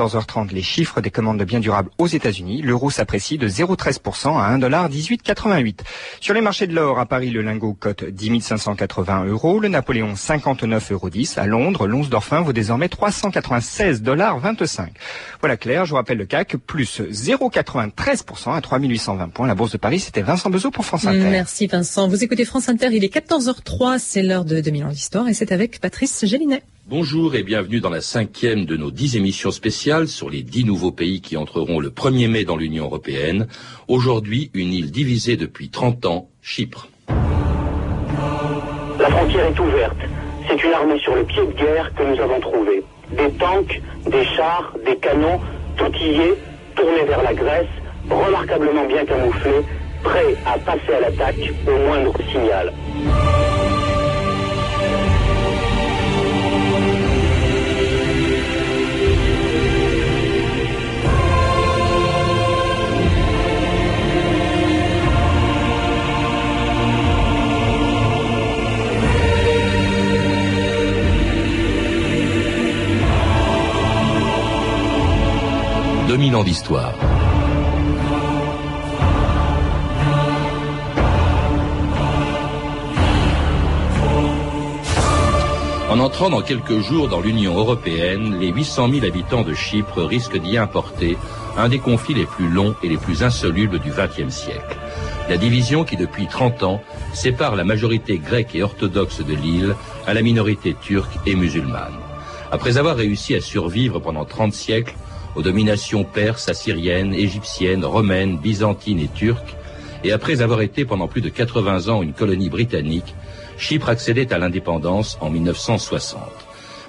14h30 les chiffres des commandes de biens durables aux États-Unis. L'euro s'apprécie de 0,13% à 1,1888. Sur les marchés de l'or, à Paris, le lingot cote 10 580 euros, le Napoléon 59,10 euros. À Londres, l'once d'orphin vaut désormais 396 dollars 25. Voilà clair, je vous rappelle le CAC, plus 0,93% à 3820 points. La Bourse de Paris, c'était Vincent Bezot pour France Inter. Merci Vincent. Vous écoutez France Inter, il est 14h03, c'est l'heure de 2000 ans d'histoire et c'est avec Patrice Gélinet. Bonjour et bienvenue dans la cinquième de nos dix émissions spéciales sur les dix nouveaux pays qui entreront le 1er mai dans l'Union européenne. Aujourd'hui, une île divisée depuis 30 ans, Chypre. La frontière est ouverte. C'est une armée sur le pied de guerre que nous avons trouvée. Des tanks, des chars, des canons, tout y est, tournés vers la Grèce, remarquablement bien camouflés, prêts à passer à l'attaque au moindre signal. 2000 ans d'histoire. En entrant dans quelques jours dans l'Union européenne, les 800 000 habitants de Chypre risquent d'y importer un des conflits les plus longs et les plus insolubles du XXe siècle. La division qui, depuis 30 ans, sépare la majorité grecque et orthodoxe de l'île à la minorité turque et musulmane. Après avoir réussi à survivre pendant 30 siècles, aux dominations perses, assyriennes, égyptiennes, romaines, byzantines et turques, et après avoir été pendant plus de 80 ans une colonie britannique, Chypre accédait à l'indépendance en 1960.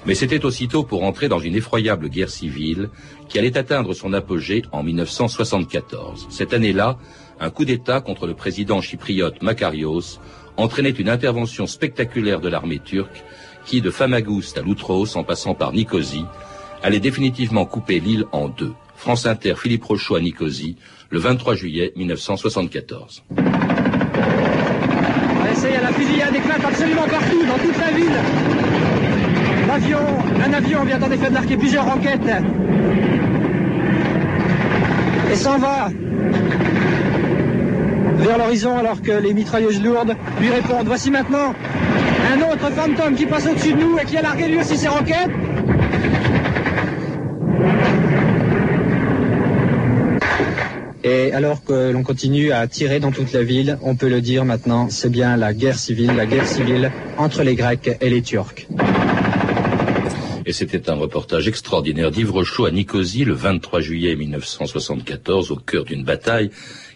Mais c'était aussitôt pour entrer dans une effroyable guerre civile qui allait atteindre son apogée en 1974. Cette année-là, un coup d'État contre le président chypriote Makarios entraînait une intervention spectaculaire de l'armée turque qui, de Famagouste à Loutros en passant par Nicosie, allait définitivement couper l'île en deux. France Inter, Philippe Rochaud à Nicosie, le 23 juillet 1974. Ça y est, la fusillade éclate absolument partout, dans toute la ville. L'avion, un avion vient en effet d'arquer plusieurs roquettes. Et s'en va vers l'horizon alors que les mitrailleuses lourdes lui répondent. Voici maintenant un autre fantôme qui passe au-dessus de nous et qui a largué lui aussi ses roquettes. Et alors que l'on continue à tirer dans toute la ville, on peut le dire maintenant, c'est bien la guerre civile, la guerre civile entre les Grecs et les Turcs. Et c'était un reportage extraordinaire d'Yves Rochaud à Nicosie le 23 juillet 1974 au cœur d'une bataille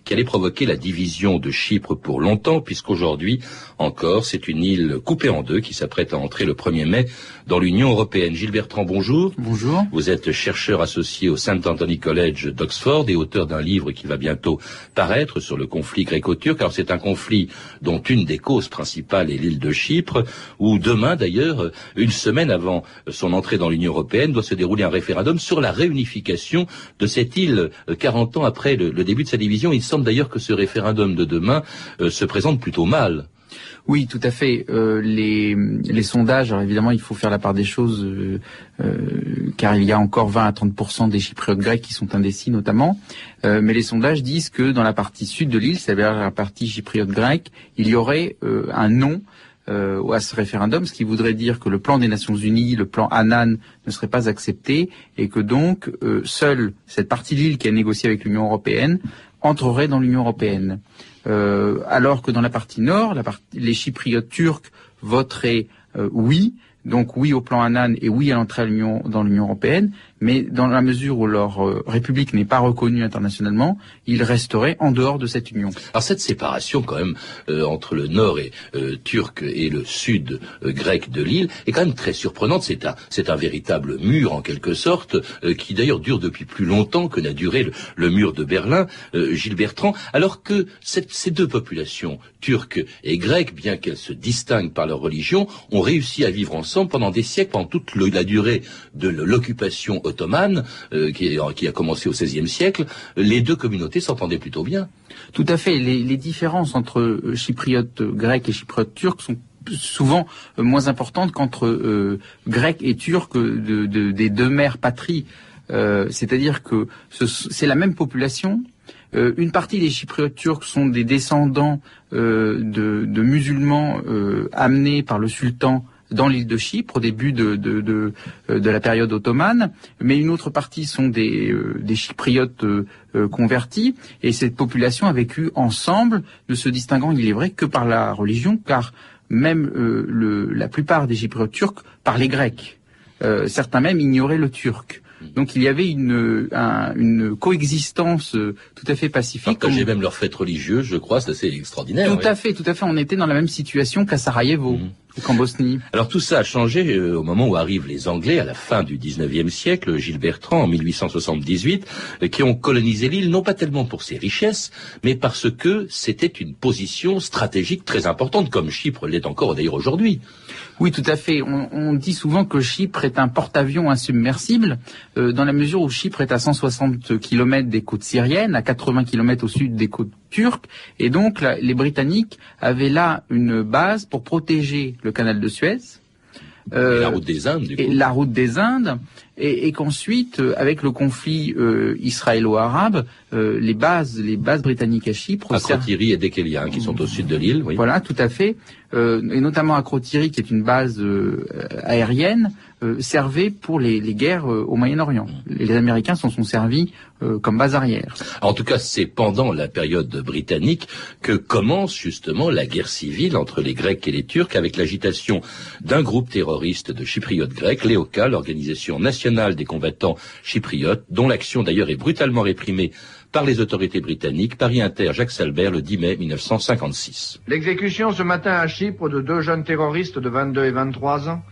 qui allait provoquer la division de Chypre pour longtemps, puisqu'aujourd'hui encore, c'est une île coupée en deux qui s'apprête à entrer le 1er mai dans l'Union européenne. Gilles Bertrand, bonjour. Bonjour. Vous êtes chercheur associé au St. Anthony College d'Oxford et auteur d'un livre qui va bientôt paraître sur le conflit gréco-turc. Alors c'est un conflit dont une des causes principales est l'île de Chypre, où demain d'ailleurs, une semaine avant son entrée dans l'Union européenne, doit se dérouler un référendum sur la réunification de cette île 40 ans après le, début de sa division. Il d'ailleurs que ce référendum de demain euh, se présente plutôt mal. Oui, tout à fait. Euh, les, les, sondages, alors évidemment, il faut faire la part des choses, euh, car il y a encore 20 à 30% des Chypriotes grecs qui sont indécis, notamment. mais les sondages disent que dans la partie sud de l'île, c'est-à-dire la partie chypriote grecque, il y aurait un non euh, à ce référendum, ce qui voudrait dire que le plan des Nations Unies, le plan Annan, ne serait pas accepté et que donc seule cette partie de l'île qui a négocié avec l'Union européenne entrerait dans l'Union européenne. Euh, alors que dans la partie nord, les Chypriotes turcs voteraient euh, oui, donc oui au plan Annan et oui à l'entrée dans l'Union européenne, mais dans la mesure où leur euh, république n'est pas reconnue internationalement, ils resteraient en dehors de cette union. Alors cette séparation quand même euh, entre le nord et, euh, turc et le sud grec de l'île est quand même très surprenante. C'est un, véritable mur en quelque sorte, qui d'ailleurs dure depuis plus longtemps que n'a duré le, mur de Berlin, Gilles Bertrand, alors que ces deux populations, turques et grecques, bien qu'elles se distinguent par leur religion, ont réussi à vivre ensemble pendant des siècles, pendant toute la durée de l'occupation ottomane, euh, qui, a commencé au XVIe siècle, les deux communautés s'entendaient plutôt bien. Tout à fait. Les, différences entre euh, chypriotes grecs et chypriotes turcs sont souvent euh, moins importantes qu'entre grecs et turcs de, des deux mères patries c'est-à-dire que c'est la même population. Une partie des Chypriotes turcs sont des descendants de, de, musulmans amenés par le sultan dans l'île de Chypre au début de, euh, la période ottomane, mais une autre partie sont des, euh, chypriotes euh, convertis, et cette population a vécu ensemble, ne se distinguant, il est vrai, que par la religion, car même la plupart des chypriotes turcs parlaient grec. certains même ignoraient le turc. Donc il y avait une, une coexistence tout à fait pacifique. j'ai même leur fête religieuse, je crois, c'est assez extraordinaire. Tout à fait, tout à fait. On était dans la même situation qu'à Sarajevo. Bosnie. Alors tout ça a changé euh, au moment où arrivent les Anglais à la fin du 19e siècle, Gilles Bertrand en 1878, euh, qui ont colonisé l'île non pas tellement pour ses richesses, mais parce que c'était une position stratégique très importante, comme Chypre l'est encore d'ailleurs aujourd'hui. Oui, tout à fait. On, dit souvent que Chypre est un porte-avions insubmersible, euh, dans la mesure où Chypre est à 160 km des côtes syriennes, à 80 km au sud des côtes et donc les Britanniques avaient là une base pour protéger le canal de Suez. Euh, la route des Indes, du coup. Et la route des Indes, et, qu'ensuite, euh, avec le conflit euh, israélo-arabe, les bases, les bases britanniques à Chypre, à Crotiri et Dekelia, hein, qui sont au sud de l'île, oui. Voilà, tout à fait, et notamment à Crotiri, qui est une base aérienne, euh, servait pour les, guerres euh, au Moyen-Orient. Mm. Les Américains s'en sont servis euh, comme base arrière. En tout cas, c'est pendant la période britannique que commence justement la guerre civile entre les Grecs et les Turcs avec l'agitation d'un groupe terroriste de chypriotes grecs, l'EOKA, l'organisation nationale des combattants chypriotes, dont l'action d'ailleurs est brutalement réprimée par les autorités britanniques. Paris Inter, Jacques Salbert, le 10 mai 1956. L'exécution ce matin à Chypre de deux jeunes terroristes de 22 et 23 ans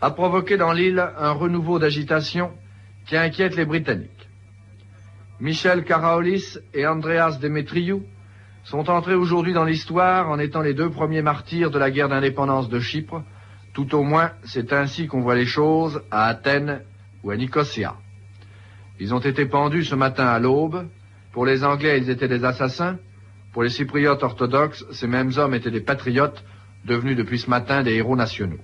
a provoqué dans l'île un renouveau d'agitation qui inquiète les Britanniques. Michel Karaolis et Andreas Demetriou sont entrés aujourd'hui dans l'histoire en étant les deux premiers martyrs de la guerre d'indépendance de Chypre. Tout au moins, c'est ainsi qu'on voit les choses à Athènes ou à Nicosia. Ils ont été pendus ce matin à l'aube. Pour les Anglais, ils étaient des assassins. Pour les Cypriotes orthodoxes, ces mêmes hommes étaient des patriotes, devenus depuis ce matin des héros nationaux.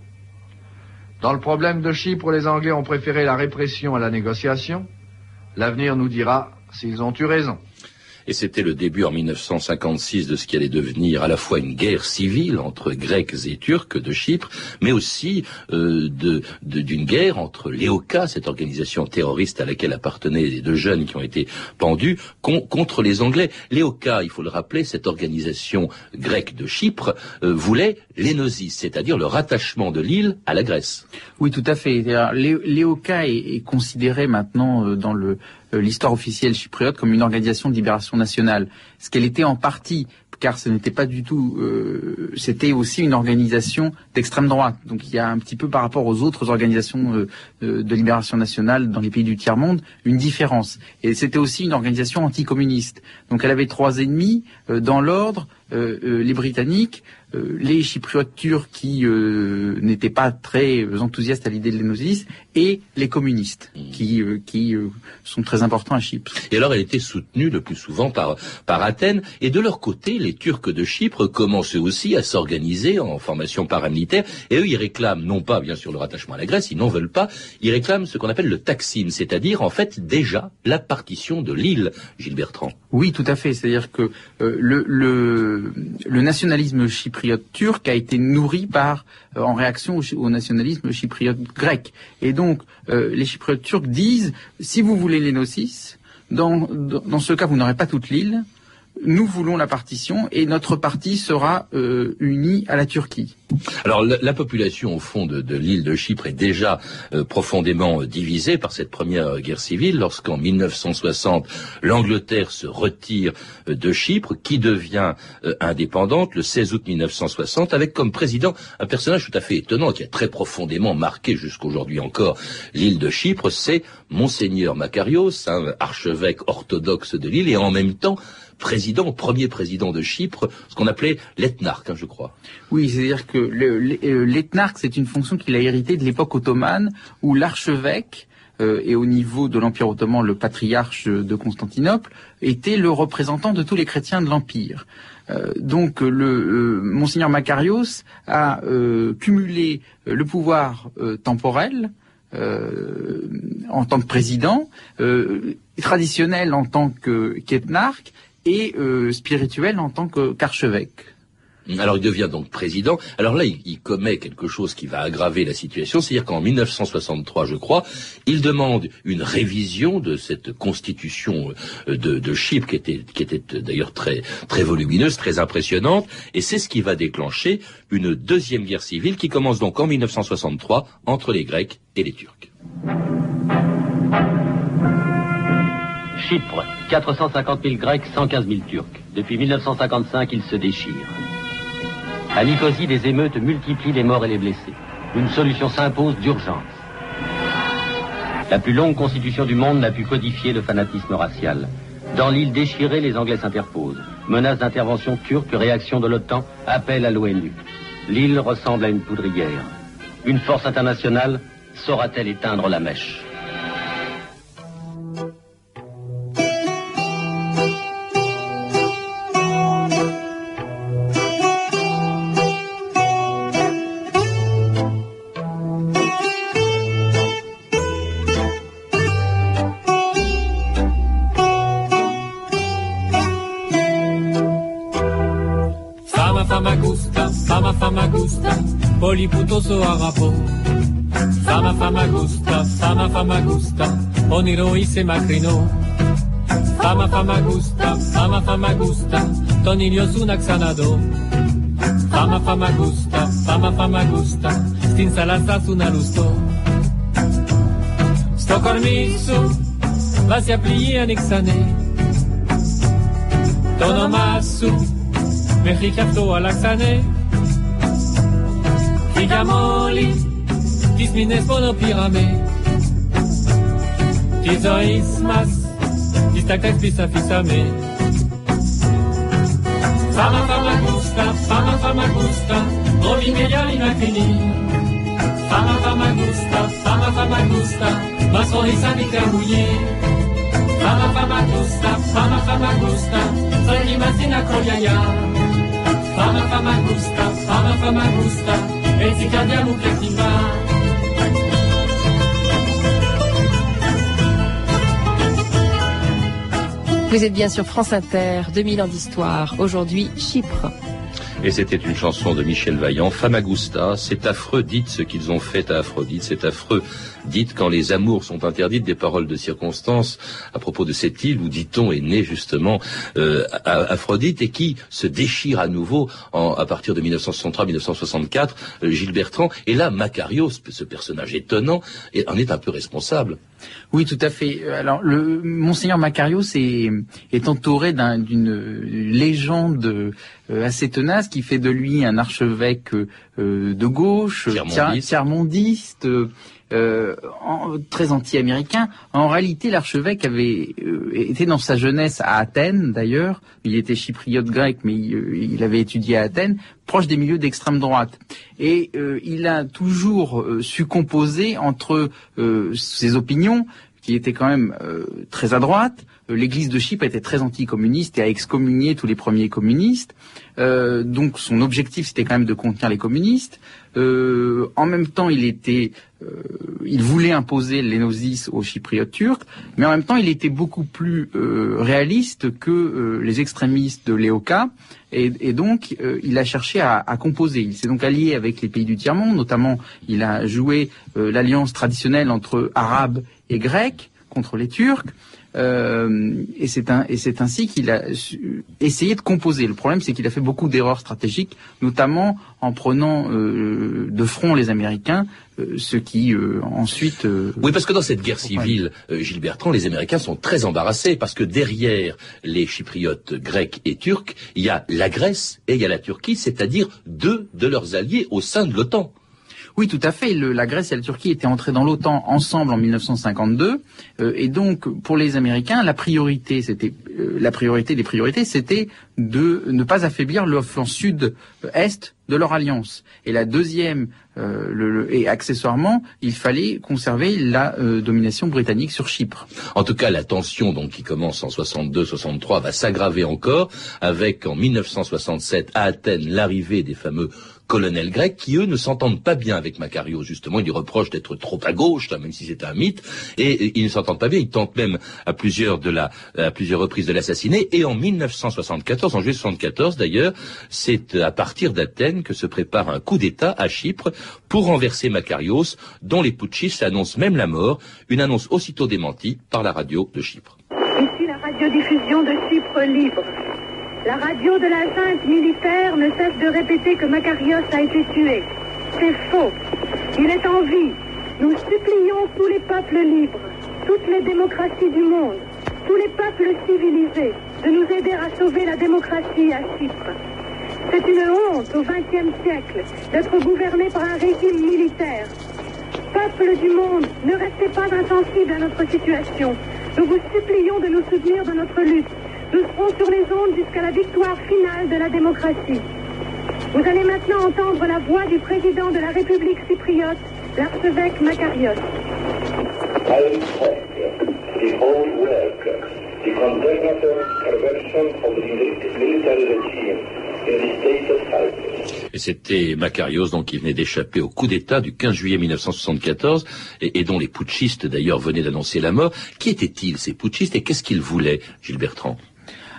Dans le problème de Chypre, les Anglais ont préféré la répression à la négociation. L'avenir nous dira s'ils ont eu raison. Et c'était le début en 1956 de ce qui allait devenir à la fois une guerre civile entre Grecs et Turcs de Chypre, mais aussi euh, d'une guerre entre l'EOKA, cette organisation terroriste à laquelle appartenaient les deux jeunes qui ont été pendus, contre les Anglais. L'EOKA, il faut le rappeler, cette organisation grecque de Chypre, euh, voulait l'énosis, c'est-à-dire le rattachement de l'île à la Grèce. Oui, tout à fait. L'EOKA est, est considéré maintenant euh, dans le l'histoire officielle chypriote comme une organisation de libération nationale. Ce qu'elle était en partie, car ce n'était pas du tout, euh, c'était aussi une organisation d'extrême droite. Donc il y a un petit peu par rapport aux autres organisations euh, de libération nationale dans les pays du tiers-monde une différence. Et c'était aussi une organisation anticommuniste. Donc elle avait trois ennemis dans l'ordre, les Britanniques, euh, les Chypriotes turcs qui euh, n'étaient pas très enthousiastes à l'idée de l'énosis et les communistes mmh. qui, euh, qui sont très importants à Chypre. Et alors elle était soutenue le plus souvent par, par Athènes et de leur côté les Turcs de Chypre commencent eux aussi à s'organiser en formation paramilitaire et eux ils réclament non pas bien sûr le rattachement à la Grèce, ils n'en veulent pas, ils réclament ce qu'on appelle le taxine, c'est-à-dire en fait déjà la partition de l'île, Gilles Bertrand. Oui tout à fait, c'est-à-dire que le, le, le nationalisme chypriote chypriote turc a été nourri par euh, en réaction au, nationalisme chypriote grec. Et donc euh, les chypriotes turcs disent si vous voulez l'énosis, dans, dans ce cas vous n'aurez pas toute l'île, nous voulons la partition et notre parti sera euh, uni à la Turquie. Alors la, population au fond de, l'île de Chypre est déjà euh, profondément euh, divisée par cette première guerre civile lorsqu'en 1960 l'Angleterre se retire de Chypre qui devient indépendante le 16 août 1960 avec comme président un personnage tout à fait étonnant qui a très profondément marqué jusqu'aujourd'hui encore l'île de Chypre, c'est Monseigneur Makarios, un archevêque orthodoxe de l'île et en même temps président, premier président de Chypre, ce qu'on appelait l'ethnarque, hein, je crois. Oui, c'est-à-dire que euh, l'ethnarque, c'est une fonction qu'il a héritée de l'époque ottomane, où l'archevêque euh, et au niveau de l'Empire ottoman, le patriarche de Constantinople, était le représentant de tous les chrétiens de l'Empire. Euh, donc le monseigneur Makarios a cumulé le pouvoir temporel en tant que président, traditionnel en tant que qu'ethnarque et spirituel en tant qu'archevêque. Alors il devient donc président. Alors là, il, commet quelque chose qui va aggraver la situation, c'est-à-dire qu'en 1963, je crois, il demande une révision de cette constitution euh, de, Chypre qui était, qui était d'ailleurs très, très volumineuse, très impressionnante, et c'est ce qui va déclencher une deuxième guerre civile qui commence donc en 1963 entre les Grecs et les Turcs. Chypre, 450 000 Grecs, 115 000 Turcs. Depuis 1955, ils se déchirent. À Nicosie, des émeutes multiplient les morts et les blessés. Une solution s'impose d'urgence. La plus longue constitution du monde n'a pu codifier le fanatisme racial. Dans l'île déchirée, les Anglais s'interposent. Menace d'intervention turque, réaction de l'OTAN, appel à l'ONU. L'île ressemble à une poudrière. Une force internationale saura-t-elle éteindre la mèche? που τόσο αγαπώ. Φάμα φάμα γούστα, φάμα φάμα γούστα, όνειρο είσαι μακρινό. Φάμα φάμα γούστα, φάμα φάμα γούστα, τον ήλιο σου να ξαναδώ. Φάμα φάμα γούστα, φάμα φάμα γούστα, στην σαλάτα σου να λουστώ. Στο κορμί σου, βάζει απλή τον Το με σου, μέχρι κι. Αφρικά μόλι τι μήνε πόνο πήραμε. Τι ζωή μα τι τα κάτι αφήσαμε. Φάμα φάμα γούστα, φάμα φάμα γούστα, όλοι με γυαλί να κρίνει. Φάμα φάμα γούστα, φάμα φάμα γούστα, μα χωρίσαν οι τραγουδιέ. Φάμα φάμα γούστα, φάμα φάμα γούστα, θα είμαστε ακρογιαγιά. Φάμα φάμα γούστα, φάμα vous êtes bien sur France Inter, 2000 ans d'histoire. Aujourd'hui, Chypre. Et c'était une chanson de Michel Vaillant, Famagusta. C'est affreux, dites ce qu'ils ont fait à Aphrodite. C'est affreux, dites quand les amours sont interdites, des paroles de circonstance à propos de cette île où, dit-on, est née justement euh, Aphrodite et qui se déchire à nouveau à partir de 1963-1964, euh, Gilles Bertrand. Et là, Macario, ce personnage étonnant, en est un peu responsable. Oui, tout à fait. Alors, le monseigneur Macarios est, est entouré d'une légende euh, assez tenace qui fait de lui un archevêque euh, de gauche, tiers-mondiste, euh, très anti-américain. En réalité, l'archevêque avait été dans sa jeunesse à Athènes, d'ailleurs. Il était chypriote grec, mais il, il, avait étudié à Athènes, proche des milieux d'extrême droite. Et il a toujours su composer entre ses opinions qui était quand même euh, très à droite. Euh, L'Église de Chypre était très anticommuniste et a excommunié tous les premiers communistes. Euh, donc son objectif c'était quand même de contenir les communistes. en même temps, il était, il voulait imposer l'énosis aux Chypriotes turcs, mais en même temps, il était beaucoup plus réaliste que les extrémistes de l'EOKA. Et, donc, il a cherché à, à composer. Il s'est donc allié avec les pays du tiers-monde, notamment, il a joué l'alliance traditionnelle entre Arabes et grec contre les Turcs. Euh, et c'est un, et c'est ainsi qu'il a essayé de composer. Le problème, c'est qu'il a fait beaucoup d'erreurs stratégiques, notamment en prenant euh, de front les Américains, euh, ce qui ensuite. oui, parce que dans cette guerre civile, Gilles Bertrand, les Américains sont très embarrassés parce que derrière les Chypriotes grecs et turcs, il y a la Grèce et il y a la Turquie, c'est-à-dire deux de leurs alliés au sein de l'OTAN. Oui, tout à fait. la Grèce et la Turquie étaient entrées dans l'OTAN ensemble en 1952, euh, et donc pour les Américains, la priorité, c'était euh, la priorité des priorités, c'était de ne pas affaiblir le sud-est de leur alliance. Et la deuxième, euh, et accessoirement, il fallait conserver la domination britannique sur Chypre. En tout cas, la tension donc qui commence en 62-63 va s'aggraver encore avec en 1967 à Athènes l'arrivée des fameux colonels grecs qui, eux, ne s'entendent pas bien avec Makarios. Justement, ils lui reprochent d'être trop à gauche, même si c'est un mythe, et, ils ne s'entendent pas bien. Ils tentent même à plusieurs, de la, à plusieurs reprises de l'assassiner. Et en 1974, en juillet 74 d'ailleurs, c'est à partir d'Athènes que se prépare un coup d'État à Chypre pour renverser Makarios, dont les putschistes annoncent même la mort, une annonce aussitôt démentie par la radio de Chypre. Ici la radiodiffusion de Chypre libre. La radio de la junte militaire ne cesse de répéter que Makarios a été tué. C'est faux. Il est en vie. Nous supplions tous les peuples libres, toutes les démocraties du monde, tous les peuples civilisés de nous aider à sauver la démocratie à Chypre. C'est une honte au XXe siècle d'être gouverné par un régime militaire. Peuple du monde, ne restez pas insensibles à notre situation. Nous vous supplions de nous soutenir dans notre lutte. Nous serons sur les ondes jusqu'à la victoire finale de la démocratie. Vous allez maintenant entendre la voix du président de la République chypriote, l'archevêque Makarios. Et c'était Makarios, donc, qui venait d'échapper au coup d'État du 15 juillet 1974, et, dont les putschistes, d'ailleurs, venaient d'annoncer la mort. Qui étaient-ils, ces putschistes, et qu'est-ce qu'ils voulaient, Gilles Bertrand?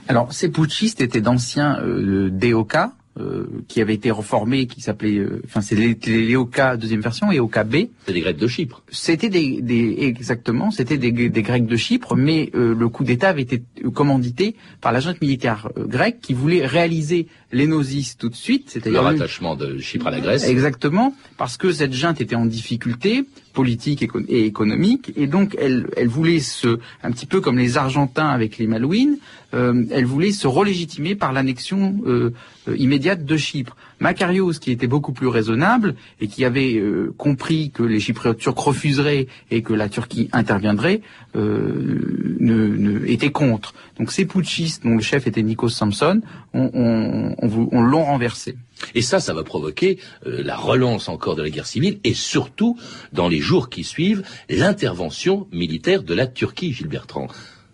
Alors, ces putschistes étaient d'anciens euh, DOK, euh, qui avait été reformé, qui s'appelait, euh, enfin c'est les, les deuxième version et OK B. C'était des Grecs de Chypre. C'était des, des, exactement, c'était des, des, Grecs de Chypre, mais euh, le coup d'État avait été commandité par la junte militaire grecque qui voulait réaliser l'énosis tout de suite, c'est-à-dire le rattachement de Chypre à la Grèce. Exactement, parce que cette junte était en difficulté politique et économique, et donc elle, voulait se, un petit peu comme les Argentins avec les Malouines, euh, elle voulait se relégitimer par l'annexion euh, euh, immédiate de Chypre. Makarios, qui était beaucoup plus raisonnable et qui avait compris que les Chypriotes turcs refuseraient et que la Turquie interviendrait, ne, était contre. Donc ces putschistes, dont le chef était Nikos Samson, on, on, on l'ont renversé. Et ça, ça va provoquer la relance encore de la guerre civile et surtout, dans les jours qui suivent, l'intervention militaire de la Turquie, Gilles Bertrand.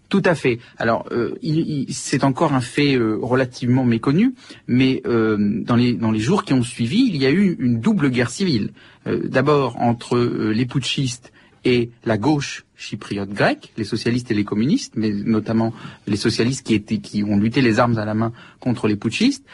Tout à fait. Alors, euh, c'est encore un fait euh, relativement méconnu, mais euh, dans, les, dans les jours qui ont suivi, il y a eu une double guerre civile. D'abord entre les putschistes et la gauche chypriote grecque, les socialistes et les communistes, mais notamment les socialistes qui, étaient, qui ont lutté les armes à la main contre les putschistes.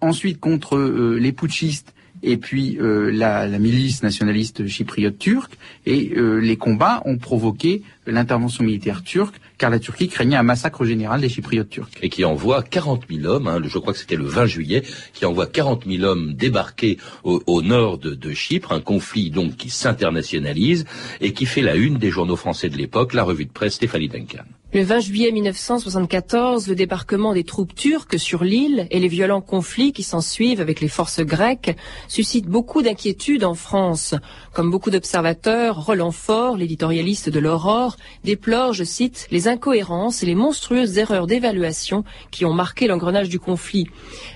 ensuite contre les putschistes et puis la, la, milice nationaliste chypriote turque. Et les combats ont provoqué l'intervention militaire turque car la Turquie craignait un massacre général des Chypriotes turcs. Et qui envoie 40 000 hommes, hein, je crois que c'était le 20 juillet, qui envoie 40 000 hommes débarquer au, nord de, de, Chypre, un conflit donc qui s'internationalise et qui fait la une des journaux français de l'époque, la revue de presse Stéphanie Duncan. Le 20 juillet 1974, le débarquement des troupes turques sur l'île et les violents conflits qui s'ensuivent avec les forces grecques suscitent beaucoup d'inquiétudes en France. Comme beaucoup d'observateurs, Roland Faure, l'éditorialiste de l'Aurore, déplore, je cite, les incohérences et les monstrueuses erreurs d'évaluation qui ont marqué l'engrenage du conflit.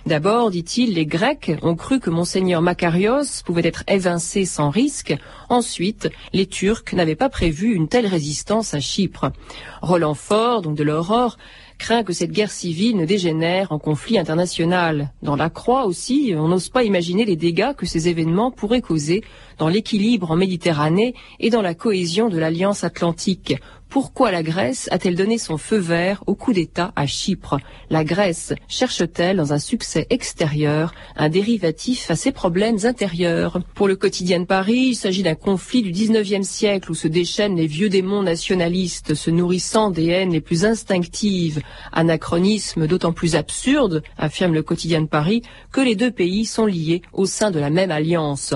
D'abord, dit-il, les Grecs ont cru que monseigneur Makarios pouvait être évincé sans risque. Ensuite, les Turcs n'avaient pas prévu une telle résistance à Chypre. Fort, donc de l'Aurore, craint que cette guerre civile ne dégénère en conflit international. Dans la Croix aussi, on n'ose pas imaginer les dégâts que ces événements pourraient causer dans l'équilibre en Méditerranée et dans la cohésion de l'Alliance atlantique. Pourquoi la Grèce a-t-elle donné son feu vert au coup d'État à Chypre? La Grèce cherche-t-elle dans un succès extérieur un dérivatif à ses problèmes intérieurs? Pour le quotidien de Paris, il s'agit d'un conflit du 19e siècle où se déchaînent les vieux démons nationalistes se nourrissant des haines les plus instinctives. Anachronisme d'autant plus absurde, affirme le quotidien de Paris, que les deux pays sont liés au sein de la même alliance.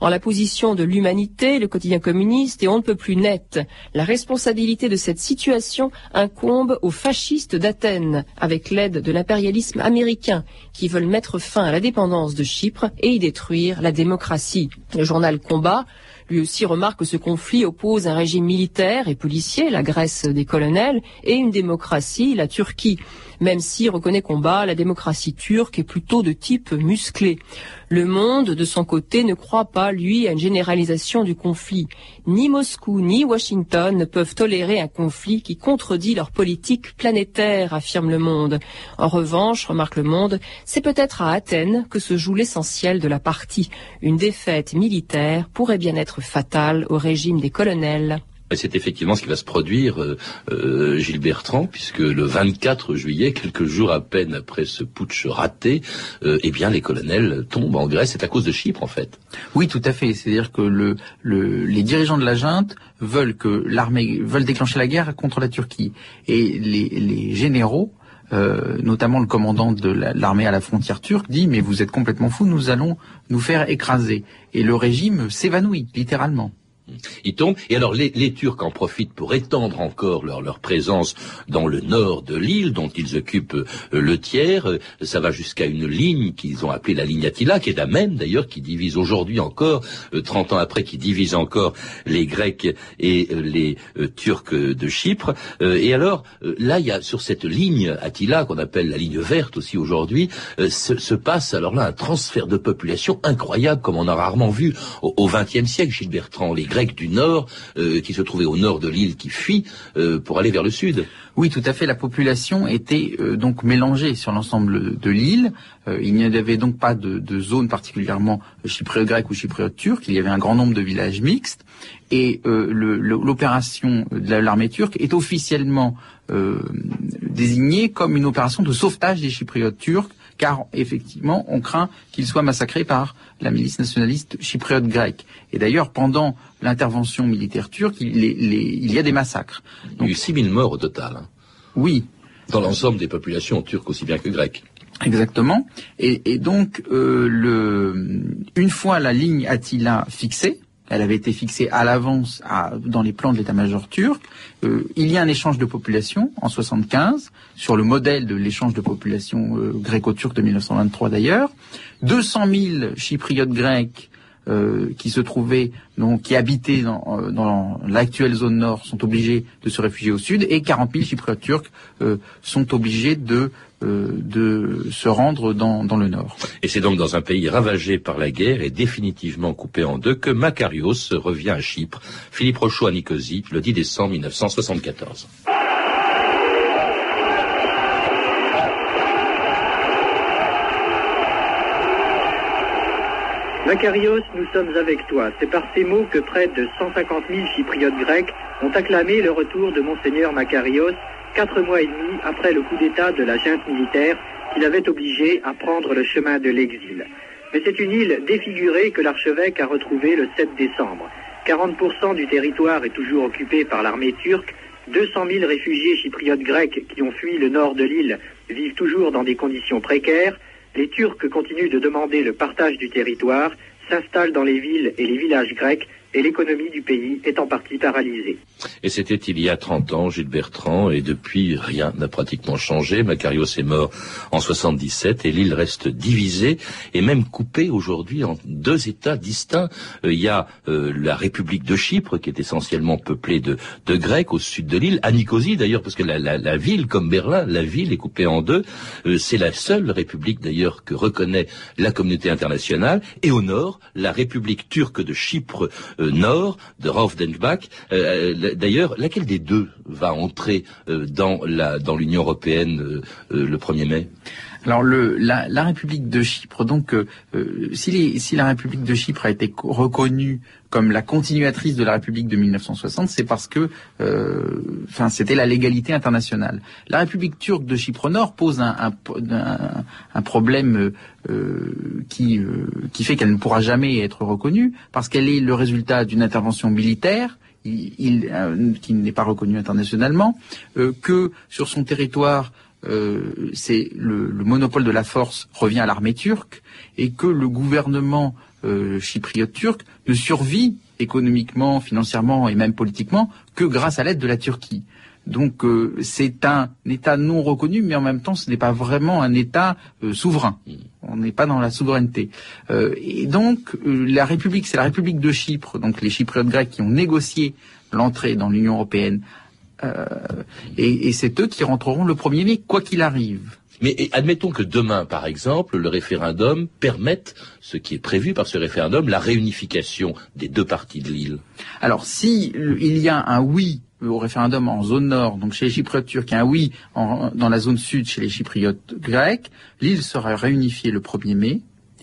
En la position de l'humanité, le quotidien communiste est on ne peut plus net. La responsabilité de cette situation incombe aux fascistes d'Athènes, avec l'aide de l'impérialisme américain, qui veulent mettre fin à la dépendance de Chypre et y détruire la démocratie. Le journal Combat lui aussi remarque que ce conflit oppose un régime militaire et policier, la Grèce des colonels, et une démocratie, la Turquie. Même si, reconnaît combat, la démocratie turque est plutôt de type musclé. Le monde, de son côté, ne croit pas, lui, à une généralisation du conflit. Ni Moscou ni Washington ne peuvent tolérer un conflit qui contredit leur politique planétaire, affirme le monde. En revanche, remarque le monde, c'est peut-être à Athènes que se joue l'essentiel de la partie. Une défaite militaire pourrait bien être fatale au régime des colonels. C'est effectivement ce qui va se produire, euh, euh, Gilles Bertrand, puisque le 24 juillet, quelques jours à peine après ce putsch raté, euh, eh bien les colonels tombent en Grèce. C'est à cause de Chypre, en fait. Oui, tout à fait. C'est-à-dire que le, le, les dirigeants de la junte veulent que l'armée veulent déclencher la guerre contre la Turquie, et les, généraux euh, notamment le commandant de l'armée à la frontière turque, dit mais vous êtes complètement fou, nous allons nous faire écraser. Et le régime s'évanouit, littéralement. Ils tombent. Et alors les, les, Turcs en profitent pour étendre encore leur, leur présence dans le nord de l'île, dont ils occupent euh, le tiers. Euh, ça va jusqu'à une ligne qu'ils ont appelée la ligne Attila, qui est la même d'ailleurs, qui divise aujourd'hui encore, euh, 30 ans après, qui divise encore les Grecs et euh, les Turcs de Chypre. et alors là, il y a sur cette ligne Attila, qu'on appelle la ligne verte aussi aujourd'hui, se, se, passe alors là un transfert de population incroyable, comme on a rarement vu au XXe siècle, Gilles Bertrand. Les Grecs du Nord, euh, qui se trouvait au nord de l'île, qui fuit euh, pour aller vers le sud. Oui, tout à fait. La population était euh, donc mélangée sur l'ensemble de l'île. il n'y avait donc pas de, de zone particulièrement chypriote grecque ou chypriote turque. Il y avait un grand nombre de villages mixtes. Et l'opération de l'armée turque est officiellement désignée comme une opération de sauvetage des chypriotes turcs car effectivement, on craint qu'ils soient massacrés par la milice nationaliste chypriote grecque. Et d'ailleurs, pendant l'intervention militaire turque, il, y a des massacres. il y a eu 6000 morts au total. Hein. Oui. Dans l'ensemble des populations turques aussi bien que grecques. Exactement. Et, donc, euh, le, une fois la ligne Attila fixée, elle avait été fixée à l'avance dans les plans de l'état-major turc. Euh, il y a un échange de population en 75, sur le modèle de l'échange de population euh, gréco-turc de 1923 d'ailleurs. 200 000 chypriotes grecs euh, qui se trouvaient, donc, qui habitaient dans, dans l'actuelle zone nord sont obligés de se réfugier au sud et 40 000 chypriotes turcs sont obligés de euh, de se rendre dans, dans, le nord. Et c'est donc dans un pays ravagé par la guerre et définitivement coupé en deux que Makarios revient à Chypre. Philippe Rochaud à Nicosie, le 10 décembre 1974. Makarios, nous sommes avec toi. C'est par ces mots que près de 150 000 chypriotes grecs ont acclamé le retour de Monseigneur Makarios quatre mois et demi après le coup d'État de la junte militaire qui l'avait obligé à prendre le chemin de l'exil. Mais c'est une île défigurée que l'archevêque a retrouvée le 7 décembre. 40% du territoire est toujours occupé par l'armée turque. 200 000 réfugiés chypriotes grecs qui ont fui le nord de l'île vivent toujours dans des conditions précaires. Les Turcs continuent de demander le partage du territoire, s'installent dans les villes et les villages grecs et l'économie du pays est en partie paralysée. Et c'était il y a 30 ans, Gilles Bertrand, et depuis, rien n'a pratiquement changé. Macarios est mort en 77 et l'île reste divisée et même coupée aujourd'hui en deux États distincts. Euh, il y a euh, la République de Chypre, qui est essentiellement peuplée de, de Grecs au sud de l'île, à Nicosie d'ailleurs, parce que la, la, la, ville, comme Berlin, la ville est coupée en deux. Euh, c'est la seule République d'ailleurs que reconnaît la communauté internationale. Et au nord, la République turque de Chypre nord de Raufdenbach. Euh, euh, d'ailleurs, laquelle des deux va entrer dans l'Union européenne le 1er mai? Alors le, la, la, République de Chypre, donc si, les, si, la République de Chypre a été reconnue comme la continuatrice de la République de 1960, c'est parce que, enfin, c'était la légalité internationale. La République turque de Chypre Nord pose un, un, un problème euh, qui, euh, qui fait qu'elle ne pourra jamais être reconnue, parce qu'elle est le résultat d'une intervention militaire il, euh, qui n'est pas reconnue internationalement, que sur son territoire, c'est le, le, monopole de la force revient à l'armée turque, et que le gouvernement chypriote turc ne survit économiquement, financièrement et même politiquement que grâce à l'aide de la Turquie. Donc euh, c'est un État non reconnu, mais en même temps ce n'est pas vraiment un État euh, souverain. On n'est pas dans la souveraineté. Euh, et donc la République, c'est la République de Chypre, donc les Chypriotes grecs qui ont négocié l'entrée dans l'Union européenne Euh, et, et c'est eux qui rentreront le 1er mai, quoi qu'il arrive. Mais et admettons que demain, par exemple, le référendum permette, ce qui est prévu par ce référendum, la réunification des deux parties de l'île. Alors, si le- il y a un oui au référendum en zone nord, donc chez les Chypriotes turcs, et un oui en- dans la zone sud chez les Chypriotes grecs, l'île sera réunifiée le 1er mai.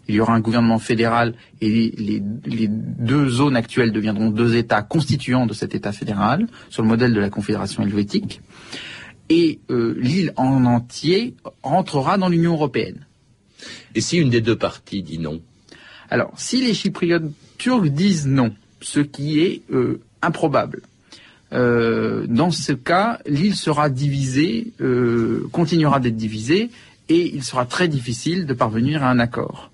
Il y aura un gouvernement fédéral et les, deux zones actuelles deviendront deux États constituants de cet État fédéral, sur le modèle de la Confédération helvétique. Et euh, l'île en entier rentrera dans l'Union européenne. Et si une des deux parties dit non? Alors, si les Chypriotes turcs disent non, ce qui est euh, improbable, euh, dans ce cas, l'île sera divisée, continuera d'être divisée, et il sera très difficile de parvenir à un accord.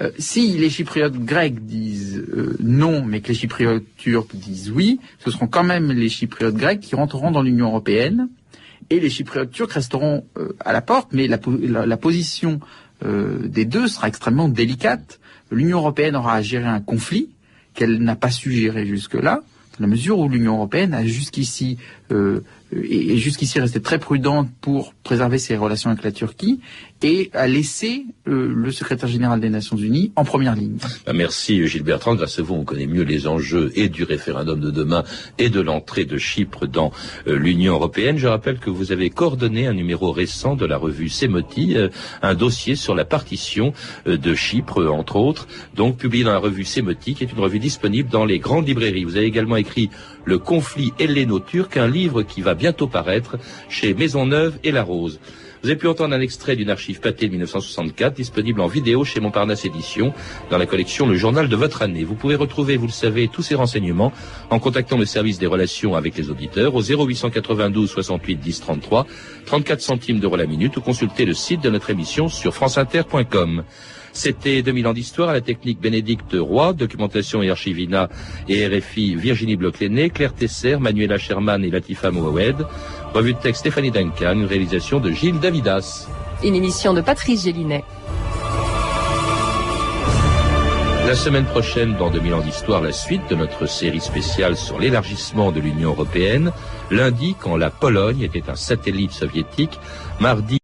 Euh, si les Chypriotes grecs disent euh, non, mais que les Chypriotes turcs disent oui, ce seront quand même les Chypriotes grecs qui rentreront dans l'Union européenne, et les Chypriotes turcs resteront euh, à la porte, mais la, po- la- la position des deux sera extrêmement délicate. L'Union européenne aura à gérer un conflit qu'elle n'a pas su gérer jusque-là, dans la mesure où l'Union européenne a jusqu'ici euh, est jusqu'ici restée très prudente pour préserver ses relations avec la Turquie et a laissé euh, le secrétaire général des Nations Unies en première ligne. Bah, Merci Gilles Bertrand. Grâce à vous, on connaît mieux les enjeux et du référendum de demain et de l'entrée de Chypre dans euh, l'Union européenne. Je rappelle que vous avez coordonné un numéro récent de la revue Sémoti, euh, un dossier sur la partition de Chypre, entre autres, donc publié dans la revue Sémoti, qui est une revue disponible dans les grandes librairies. Vous avez également écrit Le conflit helléno-turc, un livre qui va bientôt paraître chez Maisonneuve et La Rose. Vous avez pu entendre un extrait d'une archive pâtée de 1964, disponible en vidéo chez Montparnasse Édition, dans la collection Le Journal de votre année. Vous pouvez retrouver, vous le savez, tous ces renseignements en contactant le service des relations avec les auditeurs au 0892 68 10 33, 34 centimes d'euros la minute ou consulter le site de notre émission sur franceinter.com. C'était 2000 ans d'histoire à la technique Bénédicte Roy, documentation et archivina et RFI Virginie Bloch-Lenné, Claire Tesser, Manuela Sherman et Latifa Mohamed. Revue de texte Stéphanie Duncan, une réalisation de Gilles Davidas. Une émission de Patrice Gélinet. La semaine prochaine, dans 2000 ans d'histoire, la suite de notre série spéciale sur l'élargissement de l'Union européenne. Lundi, quand la Pologne était un satellite soviétique. Mardi,